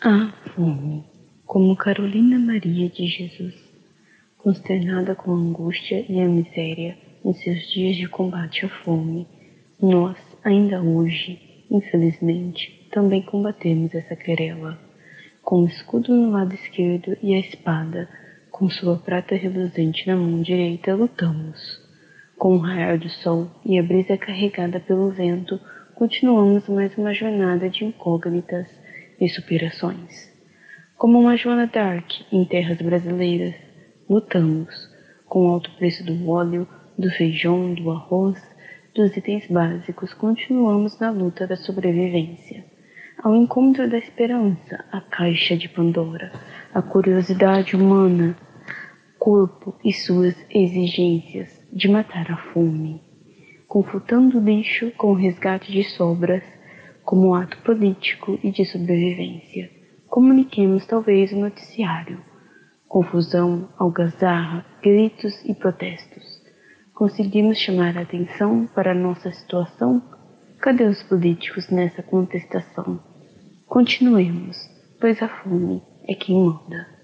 A fome, como Carolina Maria de Jesus, consternada com a angústia e a miséria em seus dias de combate à fome, nós, ainda hoje, infelizmente, também combatemos essa querela. Com o escudo no lado esquerdo e a espada, com sua prata reluzente na mão direita, lutamos. Com o raiar do sol e a brisa carregada pelo vento, continuamos mais uma jornada de incógnitas e superações. Como uma Joana Dark em terras brasileiras, lutamos com o alto preço do óleo, do feijão, do arroz, dos itens básicos, continuamos na luta da sobrevivência. Ao encontro da esperança, a caixa de Pandora, a curiosidade humana, corpo e suas exigências de matar a fome, confutando o lixo com o resgate de sobras, como ato político e de sobrevivência. Comuniquemos talvez o noticiário. Confusão, algazarra, gritos e protestos. Conseguimos chamar a atenção para a nossa situação? Cadê os políticos nessa contestação? Continuemos, pois a fome é quem manda.